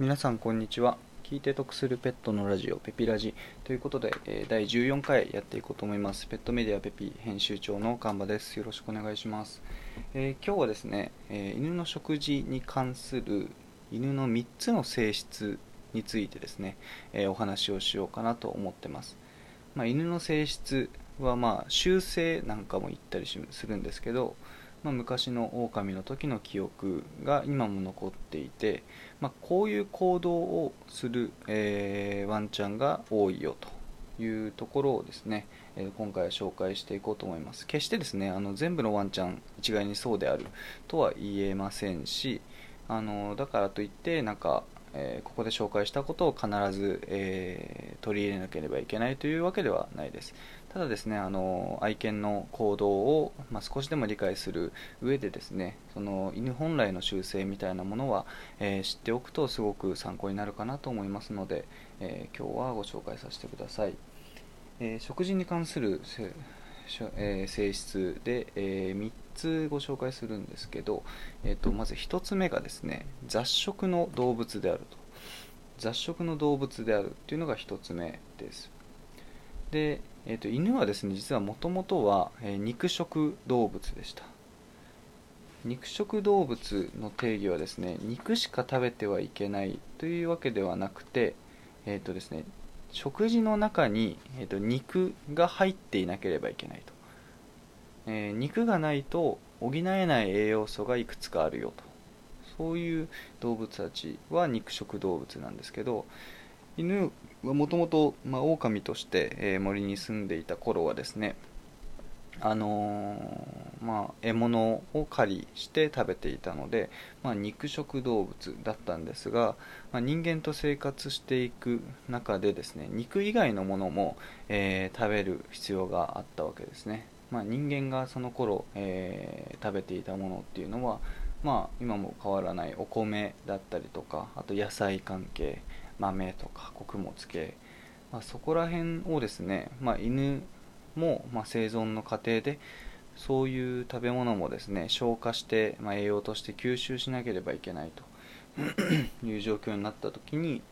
皆さんこんにちは。聞いて得するペットのラジオペピラジ。ということで、え第14回やっていこうと思います。ペットメディアペピ編集長の神場です。よろしくお願いします、えー今日はですね、え犬の食事に関する犬の3つの性質についてですね、えお話をしようかなと思ってます、まあ、犬の性質はまあ習性なんかも言ったりするんですけど、まあ、昔の狼の時の記憶が今も残っていて、まあ、こういう行動をする、えーワンちゃんが多いよというところをですね、えー今回は紹介していこうと思います。決してですねあの全部のワンちゃん一概にそうであるとは言えませんしあのだからといってなんか、えここで紹介したことを必ず、えー取り入れなければいけないというわけではないです。ただですねあの愛犬の行動を、まあ、少しでも理解する上でですねその犬本来の習性みたいなものは、えー知っておくとすごく参考になるかなと思いますので、えー今日はご紹介させてください、えー食事に関するえー性質で、え3つご紹介するんですけど、えー、とまず1つ目がですね雑食の動物であると。雑食の動物であるというのが1つ目です。で、えー、と犬はですね実はもともとは、え肉食動物でした。肉食動物の定義はですね肉しか食べてはいけないというわけではなくてえっ、とですね食事の中に、えー、と肉が入っていなければいけないと、えー肉がないと補えない栄養素がいくつかあるよと。そういう動物たちは肉食動物なんですけど犬はもともとま狼として、えー森に住んでいた頃はですねあのーまあ、獲物を狩りして食べていたので、まあ、肉食動物だったんですが、まあ、人間と生活していく中でですね肉以外のものも、えー食べる必要があったわけですね、ま、人間がその頃、えー食べていたものっていうのは、ま、今も変わらないお米だったりとかあと野菜関係豆とか穀物系、まあ、そこら辺をですね、まあ、犬も、ま、生存の過程でそういう食べ物もですね消化して、ま、栄養として吸収しなければいけないと いう状況になった時に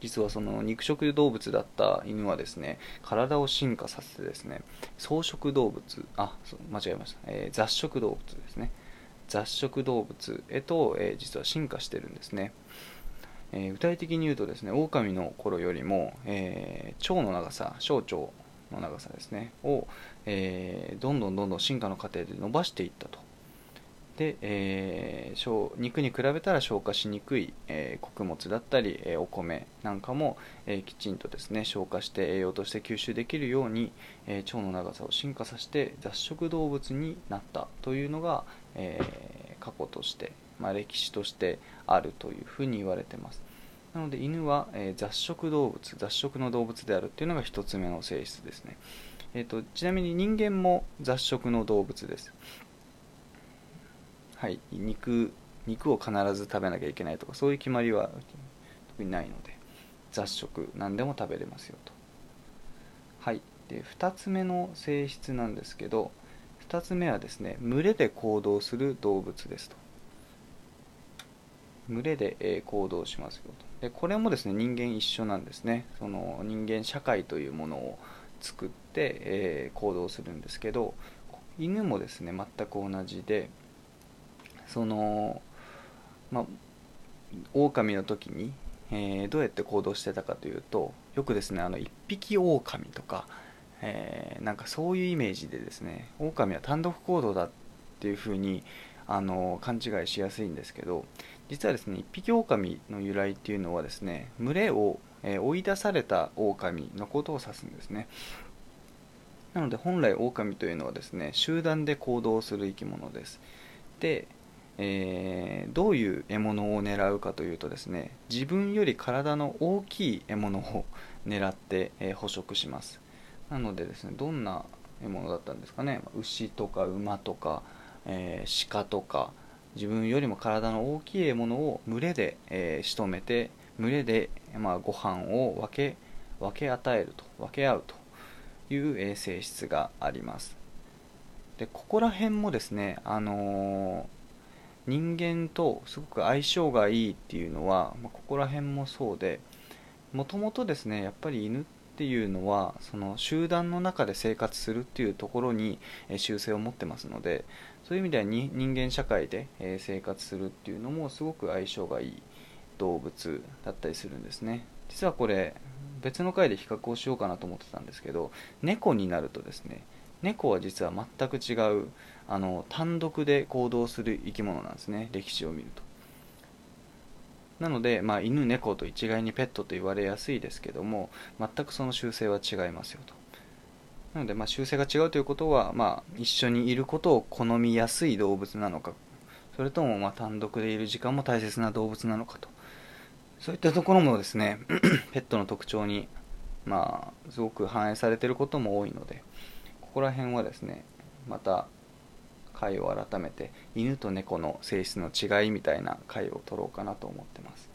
実はその肉食動物だった犬はですね体を進化させてですね草食動物あ間違えました、えー雑食動物ですね。雑食動物へと、えー実は進化してるんですね、えー具体的に言うとですね狼の頃よりも、えー腸の長さ小腸の長さですねを、えーどんどんどんどん進化の過程で伸ばしていったと。で、えー肉に比べたら消化しにくい、えー穀物だったり、えーお米なんかも、えきちんとですね消化して栄養として吸収できるように、え腸の長さを進化させて雑食動物になったというのが、え過去として、まあ、歴史としてあるというふうに言われてます。なので犬は、えー雑食動物雑食の動物であるっていうのが1つ目の性質ですね、えー、とちなみに人間も雑食の動物です。はい。肉肉を必ず食べなきゃいけないとかそういう決まりは特にないので雑食何でも食べれますよと。はい。で2つ目の性質なんですけど2つ目はですね群れで行動する動物ですと。群れで、え行動しますよと。でこれもですね人間一緒なんですね。その人間社会というものを作って、え行動するんですけど犬もですね全く同じでそのまあ狼の時に、えーどうやって行動してたかというとよくですねあの一匹狼とか、えーなんかそういうイメージでですね狼は単独行動だっていうふうにあの勘違いしやすいんですけど実はですね一匹狼の由来っていうのはですね群れを、え追い出された狼のことを指すんですね。なので本来狼というのはですね集団で行動する生き物です。で、えーどういう獲物を狙うかというとですね自分より体の大きい獲物を狙って、え捕食します。なのでですねどんな獲物だったんですかね。牛とか馬とか、えー鹿とか自分よりも体の大きい獲物を群れで、えー仕留めて群れで、まあ、ご飯を分け分け与えると分け合うという、えー性質があります。でここら辺もですね、あのー人間とすごく相性がいいっていうのは、まあ、ここら辺もそうでもともとですねやっぱり犬っていうのはその集団の中で生活するっていうところに習性を持ってますのでそういう意味では人間社会で生活するっていうのもすごく相性がいい動物だったりするんですね。実はこれ別の回で比較をしようかなと思ってたんですけど猫になるとですね猫は実は全く違うあの単独で行動する生き物なんですね。歴史を見ると。なので、まあ、犬猫と一概にペットと言われやすいですけども全くその習性は違いますよと。なので、まあ、習性が違うということは、まあ、一緒にいることを好みやすい動物なのかそれともま単独でいる時間も大切な動物なのかとそういったところもですね ペットの特徴に、まあ、すごく反映されていることも多いのでここら辺はですねまた回を改めて犬と猫の性質の違いみたいな回を取ろうかなと思ってます。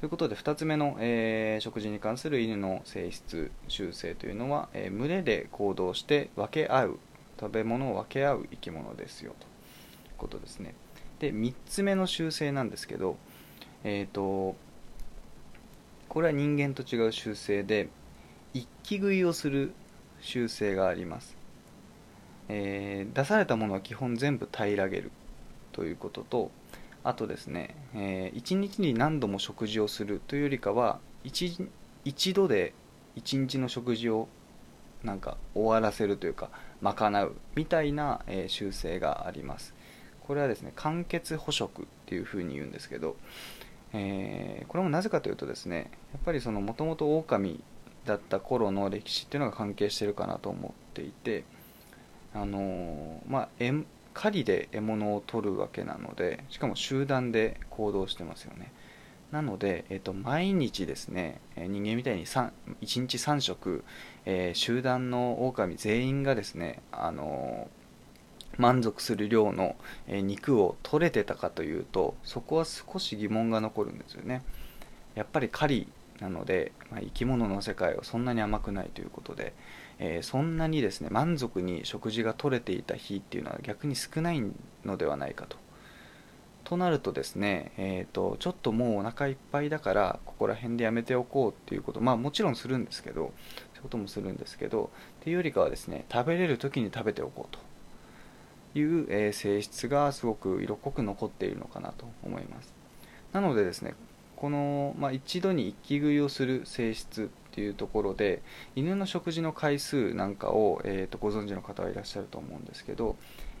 ということで2つ目の、えー、食事に関する犬の性質習性というのは、えー、群れで行動して分け合う食べ物を分け合う生き物ですよということですね。で3つ目の習性なんですけどえっ、ー、とこれは人間と違う習性で一気食いをする習性があります、えー、出されたものは基本全部平らげるということとあとですね、えー、1日に何度も食事をするというよりかは一一度で1日の食事をなんか終わらせるというか賄うみたいな、えー、習性があります。これはですね間欠捕食っていうふうに言うんですけど、えー、これもなぜかというとですねやっぱりそのもともと狼だった頃の歴史っていうのが関係してるかなと思っていてあのー、まあ狩りで獲物を取るわけなのでしかも集団で行動してますよね。なので、えーと、毎日ですね人間みたいに1日3食、えー、集団の狼全員がですね、あのー、満足する量の、え、肉を取れてたかというとそこは少し疑問が残るんですよね。やっぱり狩りなので、まあ、生き物の世界はそんなに甘くないということで、えー、そんなにですね満足に食事が取れていた日っていうのは逆に少ないのではないかと。となるとですね、えーと、ちょっともうお腹いっぱいだからここら辺でやめておこうっていうことまあもちろんするんですけどそういうこともするんですけどっていうよりかはですね食べれる時に食べておこうという、え、性質がすごく色濃く残っているのかなと思いますなのでですねこの、まあ、一度に一気食いをする性質っていうところで犬の食事の回数なんかを、えーと、ご存知の方はいらっしゃると思うんですけど、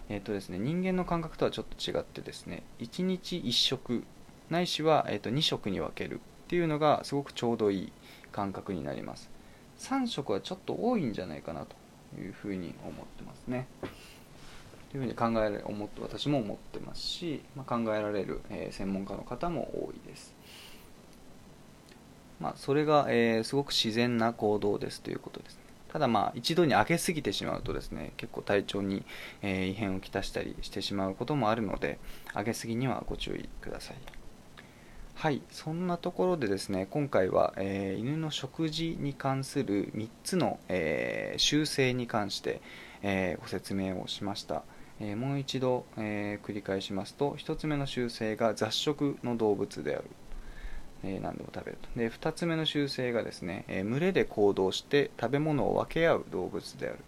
えーとですね、人間の感覚とはちょっと違ってですね1日1食ないしは、えーと、2食に分けるっていうのがすごくちょうどいい感覚になります。3食はちょっと多いんじゃないかなというふうに思ってますね。というふうに考えられ思って私も思ってますし、まあ、考えられる、えー、専門家の方も多いです。まあ、それが、えー、すごく自然な行動ですということです、ね、ただまあ一度に上げすぎてしまうとですね結構体調に、えー、異変をきたしたりしてしまうこともあるので上げすぎにはご注意ください。はいそんなところでですね今回は、えー、犬の食事に関する3つの、え習性に関して、えご説明をしました。えもう一度、え繰り返しますと1つ目の習性が雑食の動物である。えー、何でも食べると。で2つ目の習性がですね、えー、群れで行動して食べ物を分け合う動物である。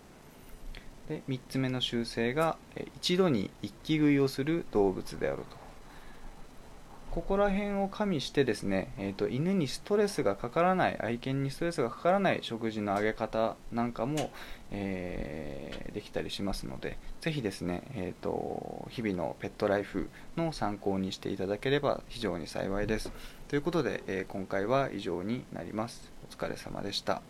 で3つ目の習性が、えー、一度に一気食いをする動物であると。ここら辺を加味してですね、えーと、犬にストレスがかからない愛犬にストレスがかからない食事のあげ方なんかも、えー、できたりしますのでぜひですね、えーと、日々のペットライフの参考にしていただければ非常に幸いです。ということで、えー、今回は以上になります。お疲れ様でした。